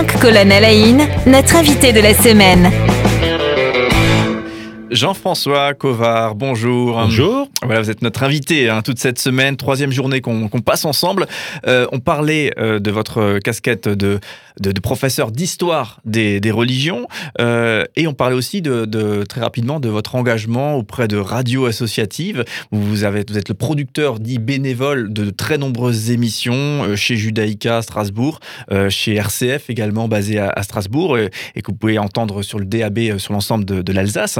5 colonnes notre invité de la semaine. Jean-François Covard, bonjour. Bonjour. Voilà, vous êtes notre invité hein, toute cette semaine, troisième journée qu'on passe ensemble. Euh, on parlait euh, de votre casquette de, de, professeur d'histoire des, des, religions euh, et on parlait aussi de, de, très rapidement de votre engagement auprès de radios associatives. Vous, avez, vous êtes le producteur dit bénévole de très nombreuses émissions chez Judaïka à Strasbourg, chez RCF également basé à, Strasbourg et, que vous pouvez entendre sur le DAB sur l'ensemble de, de l'Alsace.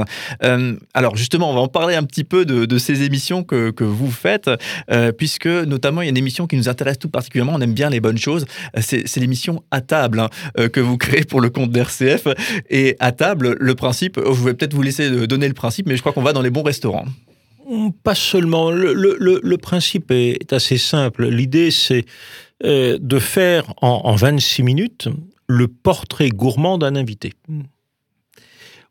Euh, alors justement, on va en parler un petit peu de, ces émissions que, vous faites, euh, puisque notamment il y a une émission qui nous intéresse tout particulièrement, on aime bien les bonnes choses, euh, c'est l'émission À table hein, que vous créez pour le compte d'RCF. Et à table, le principe, je vais peut-être vous laisser donner le principe, mais je crois qu'on va dans les bons restaurants. Pas seulement. Le, principe est assez simple. L'idée, c'est de faire en, en 26 minutes le portrait gourmand d'un invité.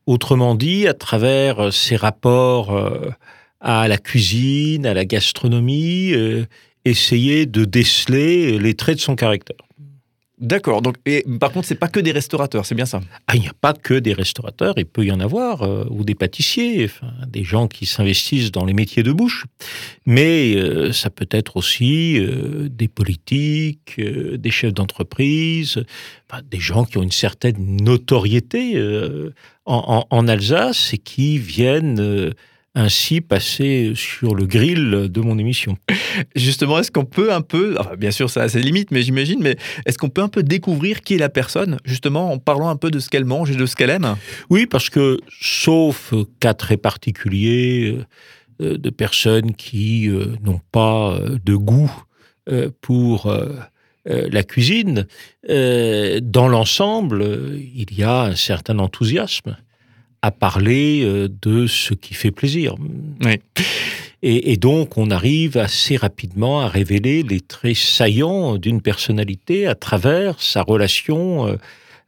Autrement dit, à travers euh, ses rapports euh, à la cuisine, à la gastronomie, euh, essayer de déceler les traits de son caractère. D'accord. Donc, et, par contre, c'est pas que des restaurateurs, c'est bien ça? Ah, Il n'y a pas que des restaurateurs, il peut y en avoir, euh, ou des pâtissiers, enfin, des gens qui s'investissent dans les métiers de bouche. Mais euh, ça peut être aussi euh, des politiques, des chefs d'entreprise, des gens qui ont une certaine notoriété en, en, Alsace et qui viennent ainsi passer sur le grill de mon émission. Justement, est-ce qu'on peut un peu, bien sûr ça a ses limites, mais j'imagine, mais est-ce qu'on peut un peu découvrir qui est la personne, justement en parlant un peu de ce qu'elle mange et de ce qu'elle aime? Oui, parce que sauf cas très particuliers euh, de personnes qui euh, n'ont pas euh, de goût pour la cuisine, dans l'ensemble, il y a un certain enthousiasme à parler euh, de ce qui fait plaisir. Et, donc, on arrive assez rapidement à révéler les traits saillants d'une personnalité à travers sa relation euh,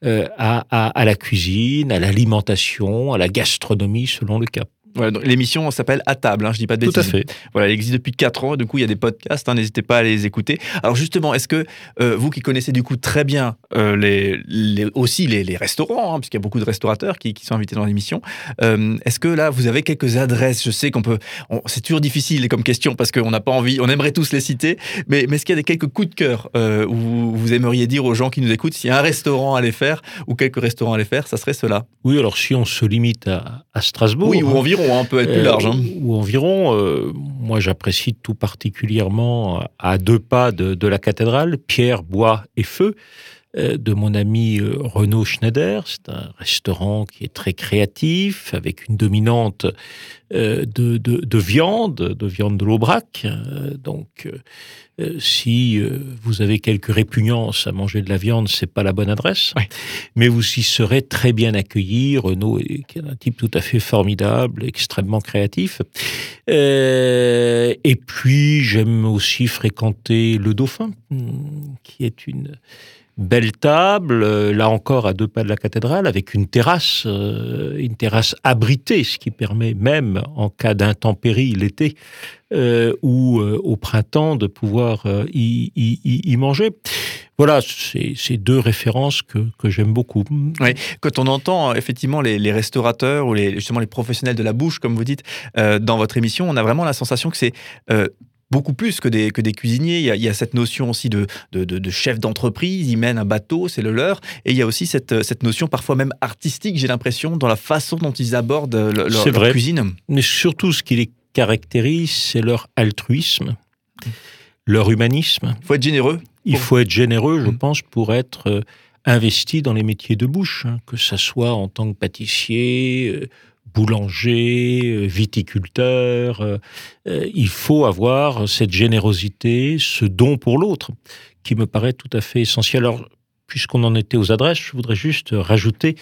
euh, à, la cuisine, à l'alimentation, à la gastronomie, selon le cas. L'émission s'appelle À table, hein, je dis pas de bêtises. Tout à fait. Voilà, elle existe depuis 4 ans, du coup il y a des podcasts, hein, n'hésitez pas à les écouter. Alors justement, est-ce que euh, vous qui connaissez du coup très bien euh, les, aussi les, restaurants, hein, puisqu'il y a beaucoup de restaurateurs qui, sont invités dans l'émission, euh, est-ce que là vous avez quelques adresses? Je sais qu'on peut, c'est toujours difficile comme question parce qu'on n'a pas envie, on aimerait tous les citer, mais, mais est-ce qu'il y a des quelques coups de cœur où vous, aimeriez dire aux gens qui nous écoutent s'il y a un restaurant à les faire ou quelques restaurants à les faire, ça serait cela? Oui, alors si on se limite à, à Strasbourg. Oui, ou environ un peut être plus large. Hein. Euh, ou environ. Euh, moi, j'apprécie tout particulièrement à deux pas de, la cathédrale, pierre, bois et feu euh, de mon ami Renaud Schneider. C'est un restaurant qui est très créatif, avec une dominante de, de, viande, de viande de l'Aubrac. Donc, euh, si euh, vous avez quelques répugnances à manger de la viande, c'est pas la bonne adresse. Mais vous y serez très bien accueilli. Renaud est, un type tout à fait formidable, extrêmement créatif. Euh, et puis j'aime aussi fréquenter le Dauphin, qui est une belle table, là encore à deux pas de la cathédrale, avec une terrasse, une terrasse abritée, ce qui permet même en cas d'intempérie l'été euh, ou euh, au printemps de pouvoir euh, y, manger. Voilà, c'est deux références que, j'aime beaucoup. Quand on entend effectivement les, restaurateurs ou justement les professionnels de la bouche, comme vous dites, dans votre émission, on a vraiment la sensation que c'est beaucoup plus que des, que des cuisiniers. Il y, a, cette notion aussi de, de, chef d'entreprise, ils mènent un bateau, c'est le leur. Et il y a aussi cette, cette notion parfois même artistique, j'ai l'impression, dans la façon dont ils abordent leur, leur cuisine. Mais surtout, ce qui les caractérise, c'est leur altruisme, leur humanisme. Il faut être généreux. Il faut être généreux, je mm. pense, pour être euh, investi dans les métiers de bouche, hein, que ce soit en tant que pâtissier, euh, boulanger, euh, viticulteur. il faut avoir cette générosité, ce don pour l'autre, qui me paraît tout à fait essentiel. Alors, puisqu'on en était aux adresses, je voudrais juste rajouter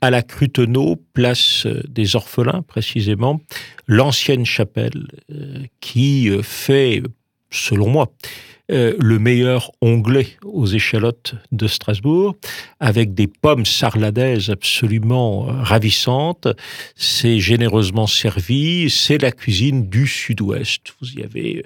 à la Crutenot, place des Orphelins précisément, l'ancienne chapelle euh, qui euh, fait, selon moi, le meilleur onglet aux échalotes de Strasbourg, avec des pommes sarladaises absolument ravissantes. C'est généreusement servi, c'est la cuisine du sud-ouest. Vous y avez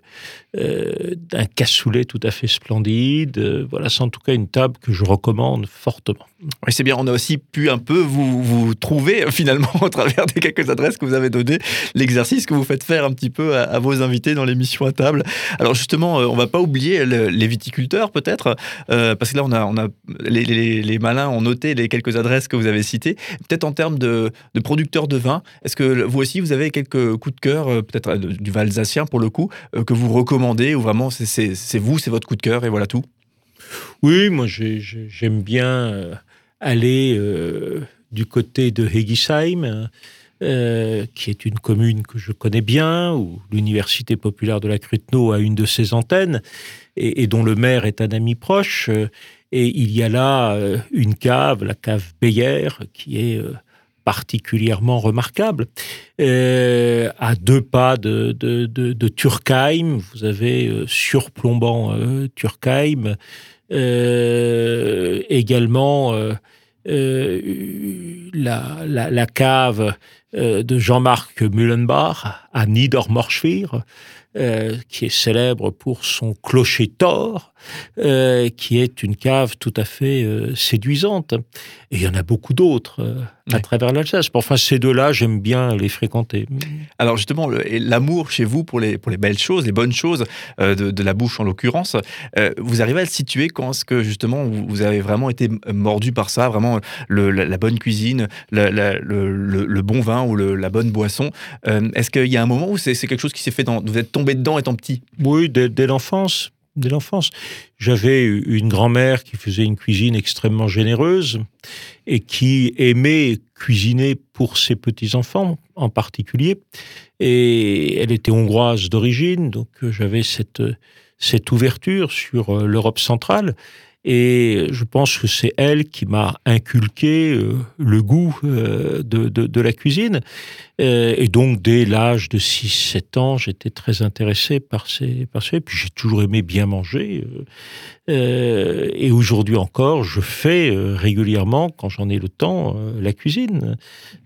un cassoulet tout à fait splendide. voilà, c'est en tout cas une table que je recommande fortement. Oui, c'est bien, on a aussi pu un peu vous, vous trouver finalement au travers des quelques adresses que vous avez données, l'exercice que vous faites faire un petit peu à, vos invités dans l'émission à table. Alors justement, euh, on va pas oublier les viticulteurs peut-être, euh, parce que là on a, les, malins ont noté les quelques adresses que vous avez citées. Peut-être en termes de, producteurs de vin, est-ce que vous aussi vous avez quelques coups de cœur, euh, peut-être du Valsacien pour le coup, que vous recommandez ou vraiment c'est vous, c'est votre coup de cœur et voilà tout? Oui, moi j'aime bien aller du côté de Hegisheim, euh, qui est une commune que je connais bien, où l'Université populaire de la Cruteno a une de ses antennes, et, dont le maire est un ami proche. Euh, et il y a là euh, une cave, la cave Beyer, qui est particulièrement remarquable. à deux pas de, de, de, Turkheim, vous avez surplombant Turkheim, également euh, la, la, cave euh, de Jean-Marc Mullenbach à Niedermorschwihr, euh, qui est célèbre pour son clocher tort, euh, qui est une cave tout à fait euh, séduisante. Et il y en a beaucoup d'autres à travers l'Alsace. Enfin, ces deux-là, j'aime bien les fréquenter. Alors justement, l'amour chez vous pour les, pour les belles choses, les bonnes choses, de, la bouche en l'occurrence, vous arrivez à le situer quand est-ce que justement vous avez vraiment été mordu par ça, vraiment la, bonne cuisine, le, le, bon vin ou la bonne boisson Est-ce qu'il y a un moment où c'est quelque chose qui s'est fait. Vous êtes tombé dedans étant petit? Oui, dès, l'enfance. Dès l'enfance. J'avais une grand-mère qui faisait une cuisine extrêmement généreuse et qui aimait cuisiner pour ses petits-enfants en particulier. Et elle était hongroise d'origine, donc j'avais cette, cette ouverture sur euh, l'Europe centrale. Et je pense que c'est elle qui m'a inculqué euh, le goût euh, de, de, la cuisine. Euh, et donc, dès l'âge de 6-7 ans, j'étais très intéressé par ces... Par ces puis j'ai toujours aimé bien manger. et aujourd'hui encore, je fais régulièrement, quand j'en ai le temps, la cuisine.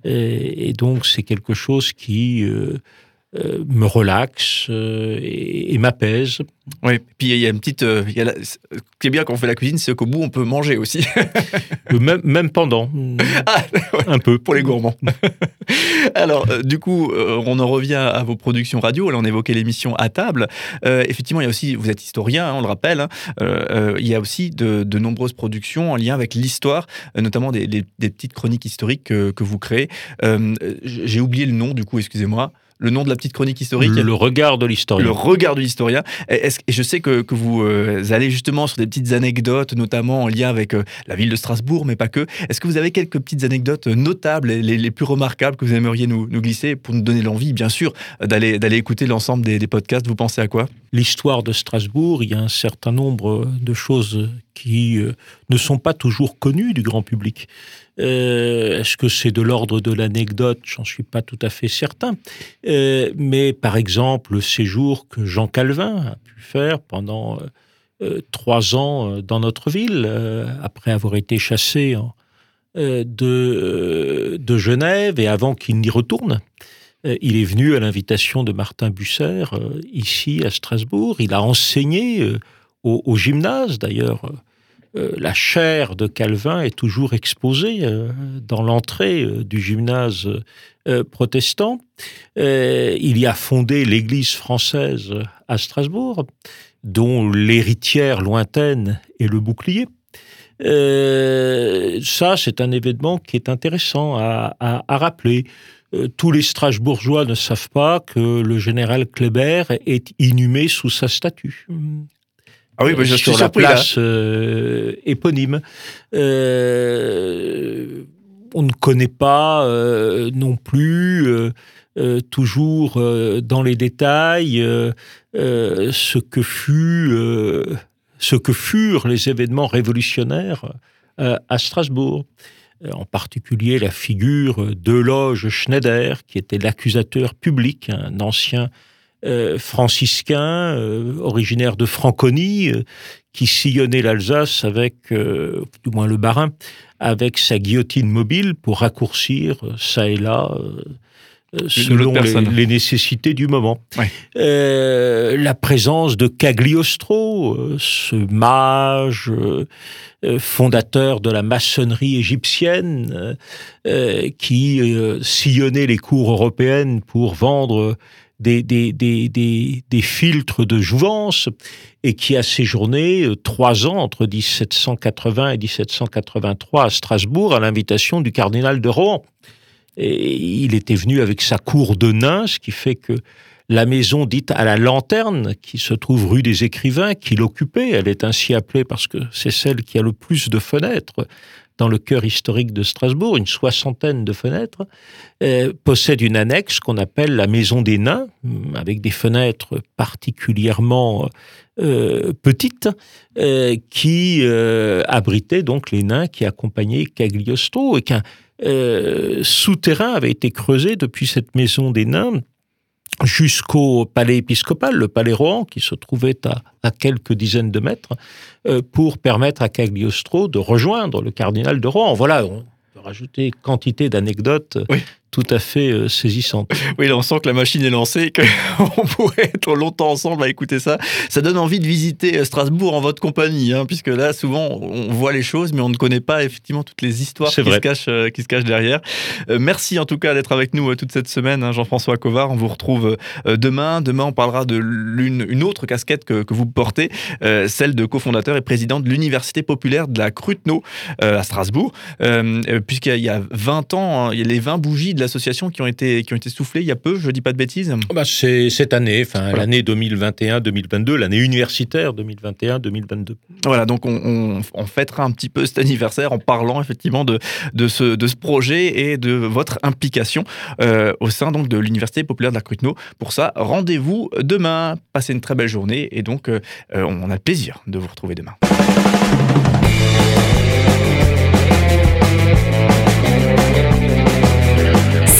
Et, et donc, c'est quelque chose qui euh, me relaxe euh, et, m'apaise. Oui, puis il y a une petite. Euh, y a Ce qui est bien quand on fait la cuisine, c'est qu'au bout, on peut manger aussi. même, même pendant. Ah, un peu. Pour les gourmands. Alors, du coup, on en revient à vos productions radio. Là, on évoquait l'émission à table. effectivement, il y a aussi. Vous êtes historien, hein, on le rappelle. Hein, il y a aussi de, de, nombreuses productions en lien avec l'histoire, notamment des, des, petites chroniques historiques que, que vous créez. J'ai oublié le nom, du coup, excusez-moi le nom de la petite chronique historique Le regard de l'historien. Le regard de l'historien. Et, je sais que, vous euh, allez justement sur des petites anecdotes, notamment en lien avec euh, la ville de Strasbourg, mais pas que. Est-ce que vous avez quelques petites anecdotes notables, les, les plus remarquables que vous aimeriez nous, glisser pour nous donner l'envie, bien sûr, d'aller écouter l'ensemble des, des podcasts? Vous pensez à quoi? L'histoire de Strasbourg, il y a un certain nombre de choses qui euh, ne sont pas toujours connues du grand public. Euh, est-ce que c'est de l'ordre de l'anecdote? J'en suis pas tout à fait certain. Euh, mais par exemple, le séjour que Jean Calvin a pu faire pendant euh, trois ans dans notre ville, après avoir été chassé de, Genève et avant qu'il n'y retourne. Il est venu à l'invitation de Martin Busser ici à Strasbourg. Il a enseigné au gymnase d'ailleurs euh, la chair de Calvin est toujours exposée euh, dans l'entrée euh, du gymnase protestant. il y a fondé l'Église française à Strasbourg, dont l'héritière lointaine est le bouclier. ça, c'est un événement qui est intéressant à, à rappeler. tous les Strasbourgeois ne savent pas que le général Kléber est inhumé sous sa statue. Ah oui, bah, je sur la place euh, éponyme. Euh, on ne connaît pas euh, non plus toujours dans les détails ce que fut ce que furent les événements révolutionnaires à Strasbourg. En particulier la figure de Loge Schneider, qui était l'accusateur public, un ancien franciscain, originaire de Franconie, qui sillonnait l'Alsace avec, du moins le Barin, avec sa guillotine mobile pour raccourcir ça et là euh, selon les, nécessités du moment. Euh, la présence de Cagliostro, euh, ce mage fondateur de la maçonnerie égyptienne, qui sillonnait les cours européennes pour vendre des, filtres de jouvence et qui a séjourné trois ans entre 1780 et 1783 à Strasbourg à l'invitation du cardinal de Rohan. Et il était venu avec sa cour de nains, ce qui fait que la maison dite à la lanterne, qui se trouve rue des Écrivains, qu'il occupait, elle est ainsi appelée parce que c'est celle qui a le plus de fenêtres dans le cœur historique de Strasbourg, une soixantaine de fenêtres, euh, possède une annexe qu'on appelle la maison des nains, avec des fenêtres particulièrement euh, petites, euh, qui abritaient donc les nains qui accompagnaient Cagliostro et qu'un euh, souterrain avait été creusé depuis cette maison des nains jusqu'au palais épiscopal, le palais Rohan, qui se trouvait à, quelques dizaines de mètres, euh, pour permettre à Cagliostro de rejoindre le cardinal de Rohan. Voilà, on peut rajouter quantité d'anecdotes tout à fait euh, saisissante. Oui, on sent que la machine est lancée, qu'on pourrait être longtemps ensemble à écouter ça. Ça donne envie de visiter euh, Strasbourg en votre compagnie, hein, puisque là, souvent, on voit les choses, mais on ne connaît pas effectivement toutes les histoires qui se, cachent, euh, qui se, cachent, derrière. merci en tout cas d'être avec nous toute cette semaine, hein, Jean-François Covard. On vous retrouve demain. Demain, on parlera de l'une, une autre casquette que, que vous portez, celle de cofondateur et président de l'Université populaire de la Cruteno à Strasbourg, puisqu'il y a 20 ans, hein, il y a les 20 bougies de associations qui ont été, qui ont été soufflées il y a peu, je ne dis pas de bêtises oh bah C'est cette année, enfin l'année 2021-2022, l'année universitaire 2021-2022. Voilà, donc on, on, fêtera un petit peu cet anniversaire en parlant effectivement de, de, ce, de ce projet et de votre implication euh, au sein donc, de l'Université populaire de la Cruteno. Pour ça, rendez-vous demain. Passez une très belle journée et donc euh, on a le plaisir de vous retrouver demain.